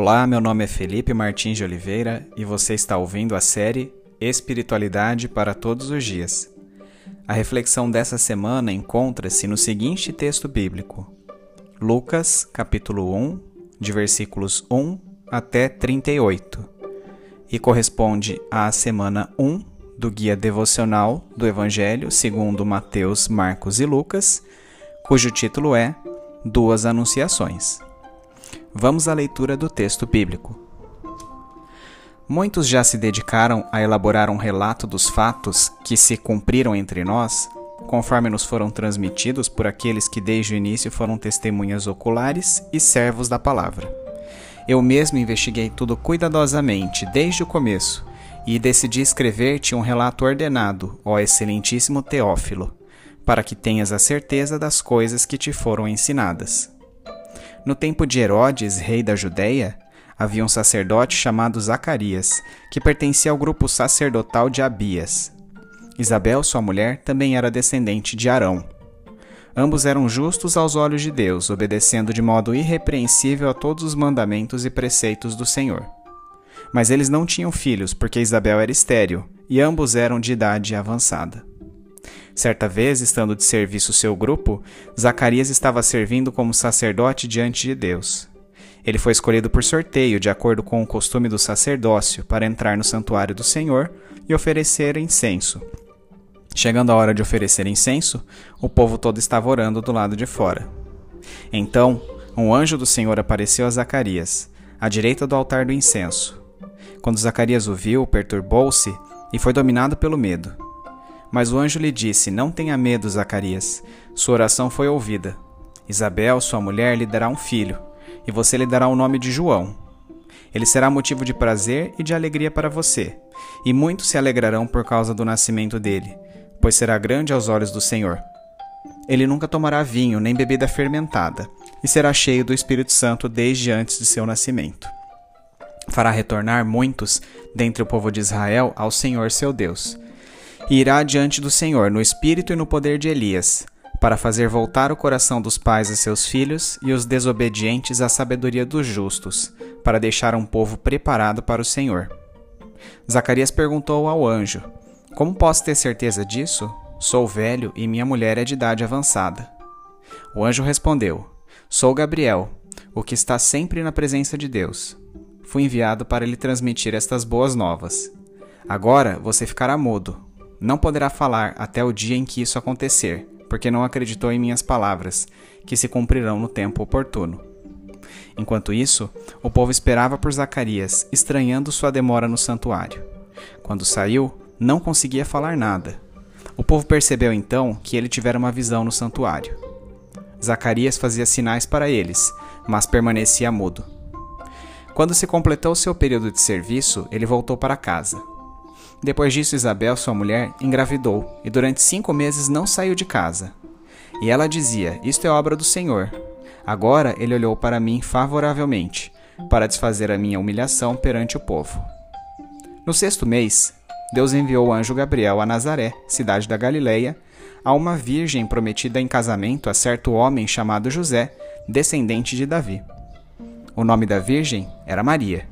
Olá, meu nome é Felipe Martins de Oliveira e você está ouvindo a série Espiritualidade para Todos os Dias. A reflexão dessa semana encontra-se no seguinte texto bíblico: Lucas, capítulo 1, de versículos 1 até 38, e corresponde à semana 1 do guia devocional do Evangelho segundo Mateus, Marcos e Lucas, cujo título é Duas Anunciações. Vamos à leitura do texto bíblico. Muitos já se dedicaram a elaborar um relato dos fatos que se cumpriram entre nós, conforme nos foram transmitidos por aqueles que desde o início foram testemunhas oculares e servos da palavra. Eu mesmo investiguei tudo cuidadosamente desde o começo e decidi escrever-te um relato ordenado, ó excelentíssimo Teófilo, para que tenhas a certeza das coisas que te foram ensinadas. No tempo de Herodes, rei da Judéia, havia um sacerdote chamado Zacarias, que pertencia ao grupo sacerdotal de Abias. Isabel, sua mulher, também era descendente de Arão. Ambos eram justos aos olhos de Deus, obedecendo de modo irrepreensível a todos os mandamentos e preceitos do Senhor. Mas eles não tinham filhos, porque Isabel era estéril, e ambos eram de idade avançada. Certa vez, estando de serviço seu grupo, Zacarias estava servindo como sacerdote diante de Deus. Ele foi escolhido por sorteio, de acordo com o costume do sacerdócio, para entrar no santuário do Senhor e oferecer incenso. Chegando a hora de oferecer incenso, o povo todo estava orando do lado de fora. Então, um anjo do Senhor apareceu a Zacarias, à direita do altar do incenso. Quando Zacarias o viu, perturbou-se e foi dominado pelo medo. Mas o anjo lhe disse: Não tenha medo, Zacarias. Sua oração foi ouvida. Isabel, sua mulher, lhe dará um filho, e você lhe dará o nome de João. Ele será motivo de prazer e de alegria para você, e muitos se alegrarão por causa do nascimento dele, pois será grande aos olhos do Senhor. Ele nunca tomará vinho nem bebida fermentada, e será cheio do Espírito Santo desde antes de seu nascimento. Fará retornar muitos dentre o povo de Israel ao Senhor seu Deus e irá diante do Senhor no espírito e no poder de Elias, para fazer voltar o coração dos pais a seus filhos e os desobedientes à sabedoria dos justos, para deixar um povo preparado para o Senhor. Zacarias perguntou ao anjo: Como posso ter certeza disso? Sou velho e minha mulher é de idade avançada. O anjo respondeu: Sou Gabriel, o que está sempre na presença de Deus. Fui enviado para lhe transmitir estas boas novas. Agora você ficará mudo, não poderá falar até o dia em que isso acontecer, porque não acreditou em minhas palavras, que se cumprirão no tempo oportuno. Enquanto isso, o povo esperava por Zacarias, estranhando sua demora no santuário. Quando saiu, não conseguia falar nada. O povo percebeu então que ele tivera uma visão no santuário. Zacarias fazia sinais para eles, mas permanecia mudo. Quando se completou seu período de serviço, ele voltou para casa. Depois disso, Isabel, sua mulher, engravidou e durante cinco meses não saiu de casa. E ela dizia: Isto é obra do Senhor. Agora ele olhou para mim favoravelmente, para desfazer a minha humilhação perante o povo. No sexto mês, Deus enviou o anjo Gabriel a Nazaré, cidade da Galileia, a uma virgem prometida em casamento a certo homem chamado José, descendente de Davi. O nome da virgem era Maria.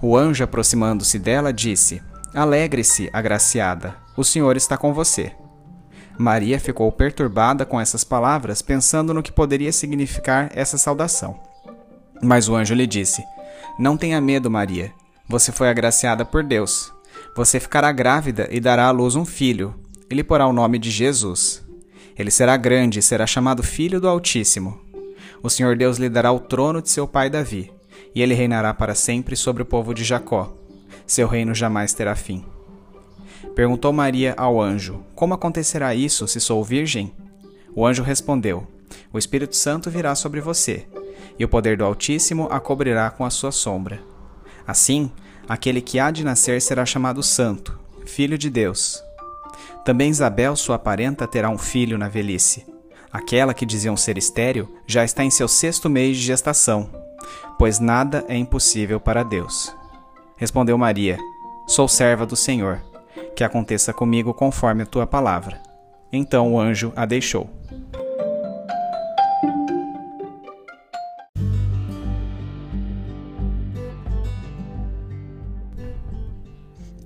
O anjo, aproximando-se dela, disse: Alegre-se, agraciada, o Senhor está com você. Maria ficou perturbada com essas palavras, pensando no que poderia significar essa saudação. Mas o anjo lhe disse: Não tenha medo, Maria. Você foi agraciada por Deus. Você ficará grávida e dará à luz um filho. Ele porá o nome de Jesus. Ele será grande e será chamado Filho do Altíssimo. O Senhor Deus lhe dará o trono de seu pai Davi, e ele reinará para sempre sobre o povo de Jacó seu reino jamais terá fim. Perguntou Maria ao anjo: Como acontecerá isso se sou virgem? O anjo respondeu: O Espírito Santo virá sobre você, e o poder do Altíssimo a cobrirá com a sua sombra. Assim, aquele que há de nascer será chamado Santo, Filho de Deus. Também Isabel, sua parenta, terá um filho na velhice. Aquela que diziam ser estéril já está em seu sexto mês de gestação, pois nada é impossível para Deus. Respondeu Maria: Sou serva do Senhor, que aconteça comigo conforme a tua palavra. Então o anjo a deixou.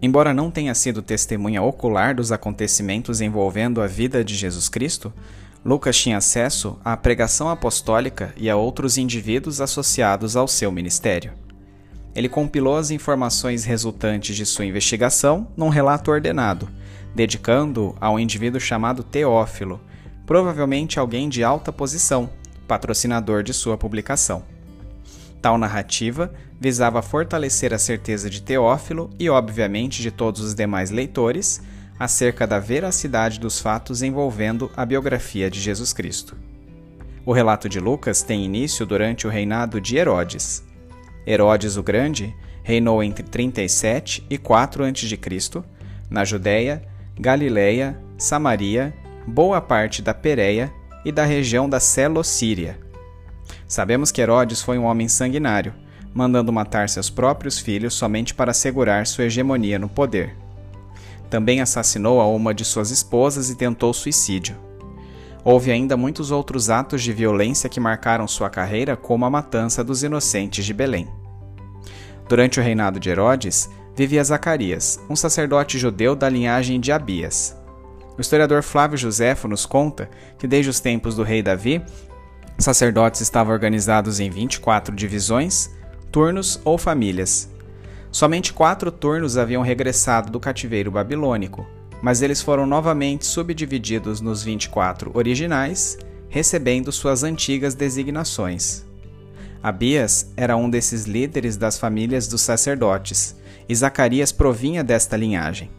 Embora não tenha sido testemunha ocular dos acontecimentos envolvendo a vida de Jesus Cristo, Lucas tinha acesso à pregação apostólica e a outros indivíduos associados ao seu ministério. Ele compilou as informações resultantes de sua investigação num relato ordenado, dedicando-o a um indivíduo chamado Teófilo, provavelmente alguém de alta posição, patrocinador de sua publicação. Tal narrativa visava fortalecer a certeza de Teófilo e, obviamente, de todos os demais leitores acerca da veracidade dos fatos envolvendo a biografia de Jesus Cristo. O relato de Lucas tem início durante o reinado de Herodes. Herodes o Grande reinou entre 37 e 4 a.C., na Judéia, Galiléia, Samaria, boa parte da Pérea e da região da Celocíria. Sabemos que Herodes foi um homem sanguinário, mandando matar seus próprios filhos somente para assegurar sua hegemonia no poder. Também assassinou a uma de suas esposas e tentou suicídio. Houve ainda muitos outros atos de violência que marcaram sua carreira, como a matança dos inocentes de Belém. Durante o reinado de Herodes, vivia Zacarias, um sacerdote judeu da linhagem de Abias. O historiador Flávio Joséfo nos conta que desde os tempos do rei Davi, sacerdotes estavam organizados em 24 divisões, turnos ou famílias. Somente quatro turnos haviam regressado do cativeiro babilônico, mas eles foram novamente subdivididos nos 24 originais, recebendo suas antigas designações. Abias era um desses líderes das famílias dos sacerdotes, e Zacarias provinha desta linhagem.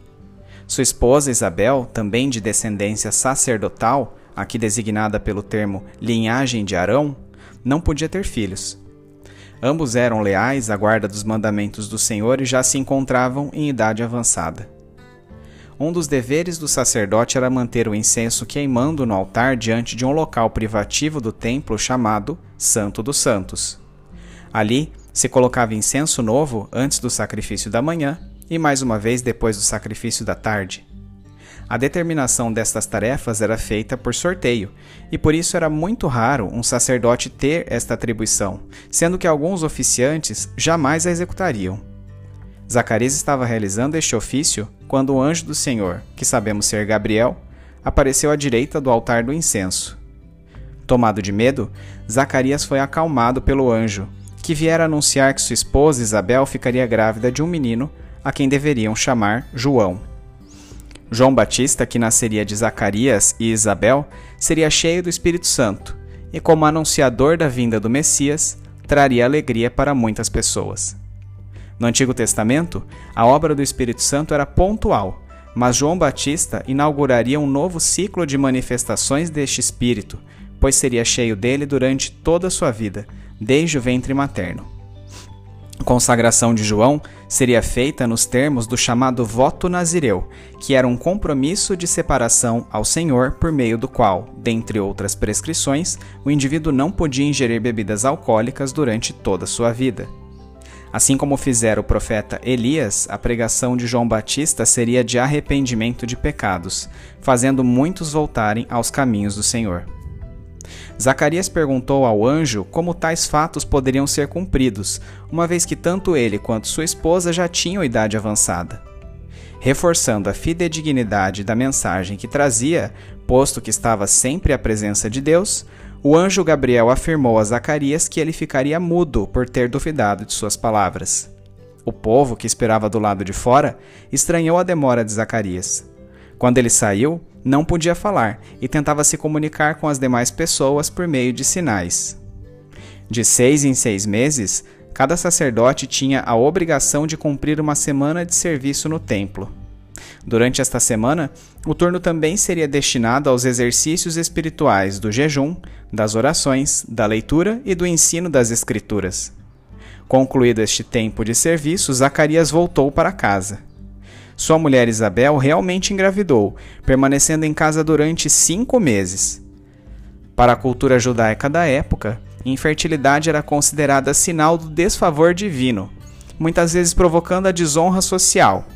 Sua esposa Isabel, também de descendência sacerdotal, aqui designada pelo termo linhagem de Arão, não podia ter filhos. Ambos eram leais à guarda dos mandamentos do Senhor e já se encontravam em idade avançada. Um dos deveres do sacerdote era manter o incenso queimando no altar diante de um local privativo do templo chamado Santo dos Santos. Ali se colocava incenso novo antes do sacrifício da manhã e mais uma vez depois do sacrifício da tarde. A determinação destas tarefas era feita por sorteio, e por isso era muito raro um sacerdote ter esta atribuição, sendo que alguns oficiantes jamais a executariam. Zacarias estava realizando este ofício quando o anjo do Senhor, que sabemos ser Gabriel, apareceu à direita do altar do incenso. Tomado de medo, Zacarias foi acalmado pelo anjo, que viera anunciar que sua esposa Isabel ficaria grávida de um menino a quem deveriam chamar João. João Batista, que nasceria de Zacarias e Isabel, seria cheio do Espírito Santo e, como anunciador da vinda do Messias, traria alegria para muitas pessoas. No Antigo Testamento, a obra do Espírito Santo era pontual, mas João Batista inauguraria um novo ciclo de manifestações deste Espírito, pois seria cheio dele durante toda a sua vida, desde o ventre materno. A consagração de João seria feita nos termos do chamado voto nazireu, que era um compromisso de separação ao Senhor por meio do qual, dentre outras prescrições, o indivíduo não podia ingerir bebidas alcoólicas durante toda a sua vida. Assim como fizera o profeta Elias, a pregação de João Batista seria de arrependimento de pecados, fazendo muitos voltarem aos caminhos do Senhor. Zacarias perguntou ao anjo como tais fatos poderiam ser cumpridos, uma vez que tanto ele quanto sua esposa já tinham idade avançada. Reforçando a fidedignidade da mensagem que trazia, posto que estava sempre à presença de Deus, o anjo Gabriel afirmou a Zacarias que ele ficaria mudo por ter duvidado de suas palavras. O povo, que esperava do lado de fora, estranhou a demora de Zacarias. Quando ele saiu, não podia falar e tentava se comunicar com as demais pessoas por meio de sinais. De seis em seis meses, cada sacerdote tinha a obrigação de cumprir uma semana de serviço no templo. Durante esta semana, o turno também seria destinado aos exercícios espirituais do jejum, das orações, da leitura e do ensino das Escrituras. Concluído este tempo de serviço, Zacarias voltou para casa. Sua mulher Isabel realmente engravidou, permanecendo em casa durante cinco meses. Para a cultura judaica da época, infertilidade era considerada sinal do desfavor divino, muitas vezes provocando a desonra social,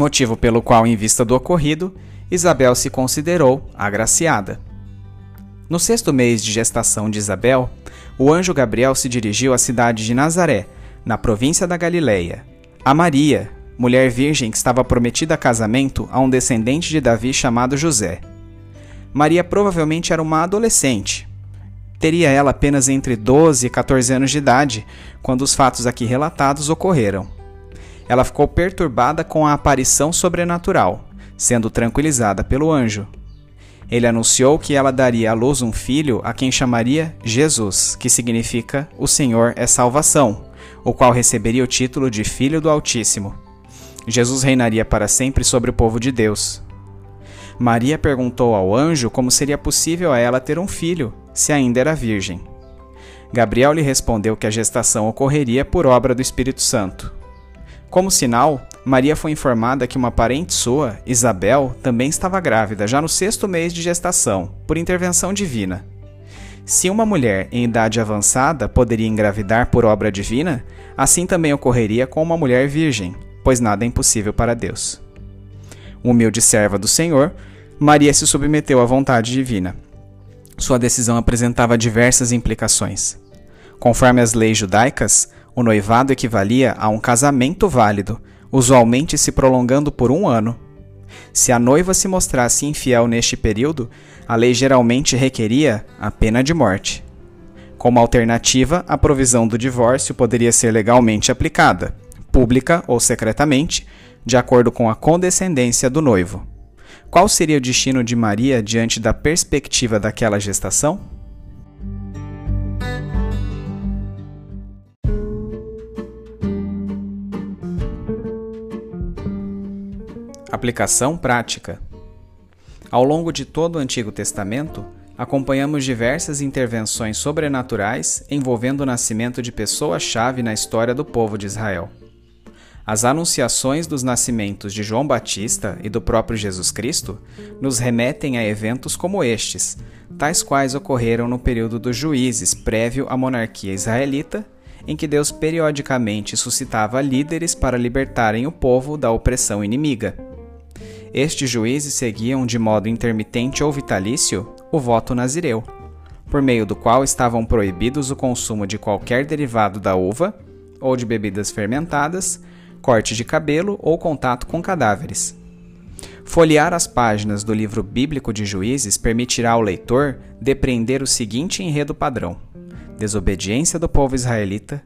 motivo pelo qual, em vista do ocorrido, Isabel se considerou agraciada. No sexto mês de gestação de Isabel, o anjo Gabriel se dirigiu à cidade de Nazaré, na província da Galileia, a Maria, mulher virgem que estava prometida a casamento a um descendente de Davi chamado José. Maria provavelmente era uma adolescente. Teria ela apenas entre 12 e 14 anos de idade quando os fatos aqui relatados ocorreram. Ela ficou perturbada com a aparição sobrenatural, sendo tranquilizada pelo anjo. Ele anunciou que ela daria à luz um filho a quem chamaria Jesus, que significa o Senhor é salvação, o qual receberia o título de Filho do Altíssimo. Jesus reinaria para sempre sobre o povo de Deus. Maria perguntou ao anjo como seria possível a ela ter um filho, se ainda era virgem. Gabriel lhe respondeu que a gestação ocorreria por obra do Espírito Santo. Como sinal, Maria foi informada que uma parente sua, Isabel, também estava grávida, já no sexto mês de gestação, por intervenção divina. Se uma mulher em idade avançada poderia engravidar por obra divina, assim também ocorreria com uma mulher virgem, pois nada é impossível para Deus. Humilde serva do Senhor, Maria se submeteu à vontade divina. Sua decisão apresentava diversas implicações. Conforme as leis judaicas, o noivado equivalia a um casamento válido, usualmente se prolongando por um ano. Se a noiva se mostrasse infiel neste período, a lei geralmente requeria a pena de morte. Como alternativa, a provisão do divórcio poderia ser legalmente aplicada, pública ou secretamente, de acordo com a condescendência do noivo. Qual seria o destino de Maria diante da perspectiva daquela gestação? Aplicação prática. Ao longo de todo o Antigo Testamento, acompanhamos diversas intervenções sobrenaturais envolvendo o nascimento de pessoas-chave na história do povo de Israel. As anunciações dos nascimentos de João Batista e do próprio Jesus Cristo nos remetem a eventos como estes, tais quais ocorreram no período dos juízes prévio à monarquia israelita, em que Deus periodicamente suscitava líderes para libertarem o povo da opressão inimiga. Estes juízes seguiam de modo intermitente ou vitalício o voto nazireu, por meio do qual estavam proibidos o consumo de qualquer derivado da uva ou de bebidas fermentadas, corte de cabelo ou contato com cadáveres. Folhear as páginas do livro bíblico de Juízes permitirá ao leitor depreender o seguinte enredo padrão: desobediência do povo israelita,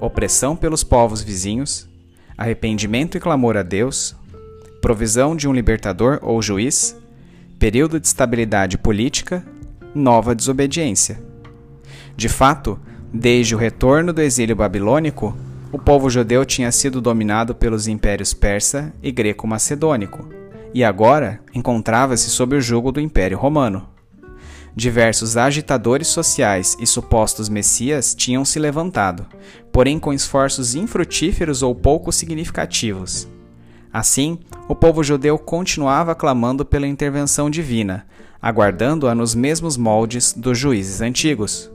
opressão pelos povos vizinhos, arrependimento e clamor a Deus, provisão de um libertador ou juiz, período de estabilidade política, nova desobediência. De fato, desde o retorno do exílio babilônico, o povo judeu tinha sido dominado pelos impérios persa e greco-macedônico, e agora encontrava-se sob o jugo do Império Romano. Diversos agitadores sociais e supostos messias tinham se levantado, porém com esforços infrutíferos ou pouco significativos. Assim, o povo judeu continuava clamando pela intervenção divina, aguardando-a nos mesmos moldes dos juízes antigos.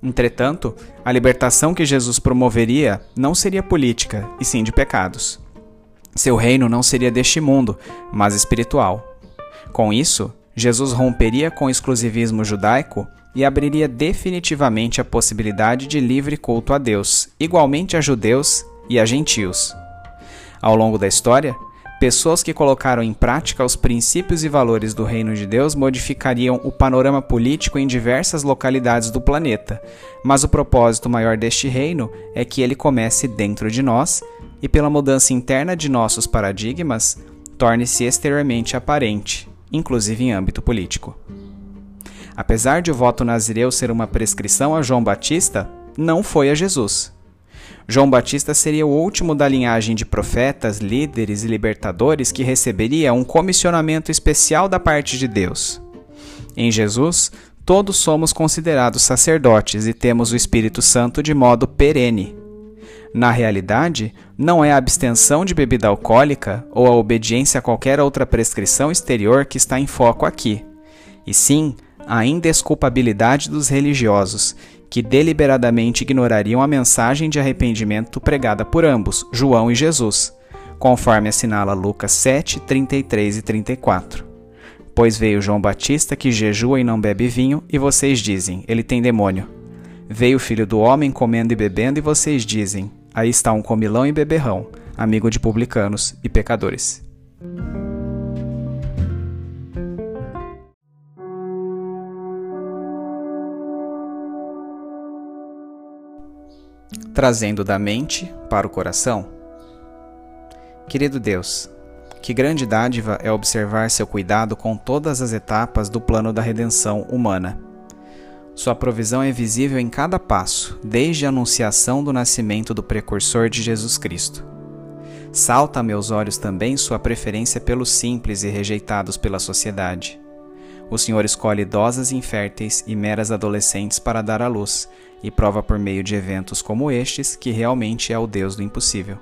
Entretanto, a libertação que Jesus promoveria não seria política, e sim de pecados. Seu reino não seria deste mundo, mas espiritual. Com isso, Jesus romperia com o exclusivismo judaico e abriria definitivamente a possibilidade de livre culto a Deus, igualmente a judeus e a gentios. Ao longo da história, pessoas que colocaram em prática os princípios e valores do Reino de Deus modificariam o panorama político em diversas localidades do planeta, mas o propósito maior deste reino é que ele comece dentro de nós e, pela mudança interna de nossos paradigmas, torne-se exteriormente aparente, inclusive em âmbito político. Apesar de o voto nazireu ser uma prescrição a João Batista, não foi a Jesus. João Batista seria o último da linhagem de profetas, líderes e libertadores que receberia um comissionamento especial da parte de Deus. Em Jesus, todos somos considerados sacerdotes e temos o Espírito Santo de modo perene. Na realidade, não é a abstenção de bebida alcoólica ou a obediência a qualquer outra prescrição exterior que está em foco aqui, e sim a indesculpabilidade dos religiosos, que deliberadamente ignorariam a mensagem de arrependimento pregada por ambos, João e Jesus, conforme assinala Lucas 7, 33 e 34. Pois veio João Batista que jejua e não bebe vinho, e vocês dizem: ele tem demônio. Veio o filho do homem comendo e bebendo, e vocês dizem: aí está um comilão e beberrão, amigo de publicanos e pecadores. Trazendo da mente para o coração. Querido Deus, que grande dádiva é observar seu cuidado com todas as etapas do plano da redenção humana. Sua provisão é visível em cada passo, desde a anunciação do nascimento do precursor de Jesus Cristo. Salta a meus olhos também sua preferência pelos simples e rejeitados pela sociedade. O Senhor escolhe idosas inférteis e meras adolescentes para dar à luz, e prova por meio de eventos como estes que realmente é o Deus do impossível.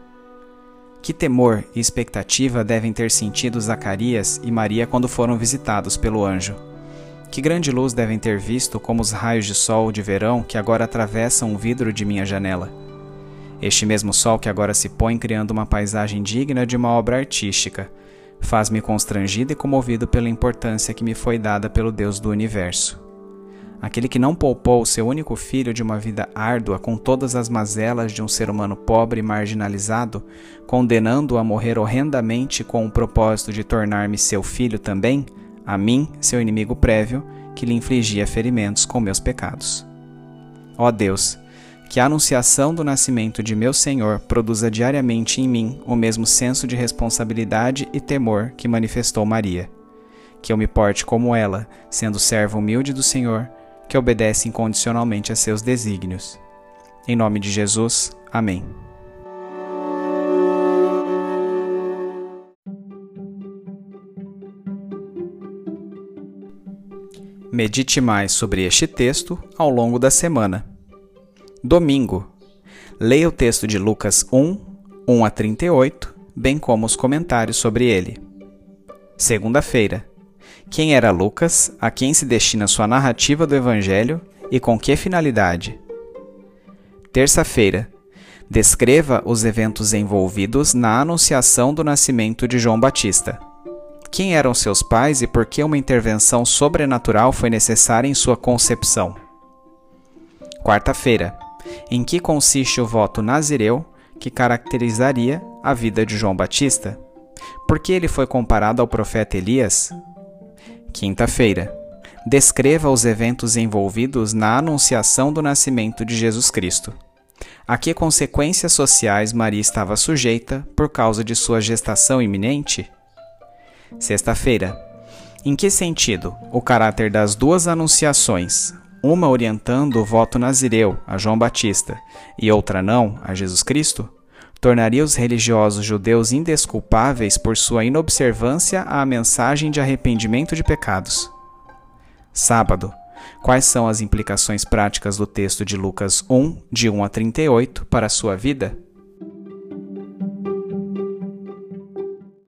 Que temor e expectativa devem ter sentido Zacarias e Maria quando foram visitados pelo anjo? Que grande luz devem ter visto como os raios de sol de verão que agora atravessam o vidro de minha janela? Este mesmo sol que agora se põe criando uma paisagem digna de uma obra artística, faz-me constrangido e comovido pela importância que me foi dada pelo Deus do universo aquele que não poupou seu único filho de uma vida árdua com todas as mazelas de um ser humano pobre e marginalizado, condenando-o a morrer horrendamente com o propósito de tornar-me seu filho também, a mim, seu inimigo prévio, que lhe infligia ferimentos com meus pecados. Ó Deus, que a anunciação do nascimento de meu Senhor produza diariamente em mim o mesmo senso de responsabilidade e temor que manifestou Maria. Que eu me porte como ela, sendo servo humilde do Senhor, que obedece incondicionalmente a seus desígnios. Em nome de Jesus, amém. Medite mais sobre este texto ao longo da semana. Domingo. Leia o texto de Lucas 1, 1 a 38, bem como os comentários sobre ele. Segunda-feira quem era Lucas, a quem se destina sua narrativa do Evangelho e com que finalidade. Terça-feira. Descreva os eventos envolvidos na anunciação do nascimento de João Batista. Quem eram seus pais e por que uma intervenção sobrenatural foi necessária em sua concepção? Quarta-feira. Em que consiste o voto nazireu que caracterizaria a vida de João Batista? Por que ele foi comparado ao profeta Elias? Quinta-feira. Descreva os eventos envolvidos na anunciação do nascimento de Jesus Cristo. A que consequências sociais Maria estava sujeita por causa de sua gestação iminente? Sexta-feira. Em que sentido o caráter das duas anunciações, uma orientando o voto nazireu a João Batista e outra não a Jesus Cristo, tornaria os religiosos judeus indesculpáveis por sua inobservância à mensagem de arrependimento de pecados. Sábado. Quais são as implicações práticas do texto de Lucas 1, de 1 a 38, para a sua vida?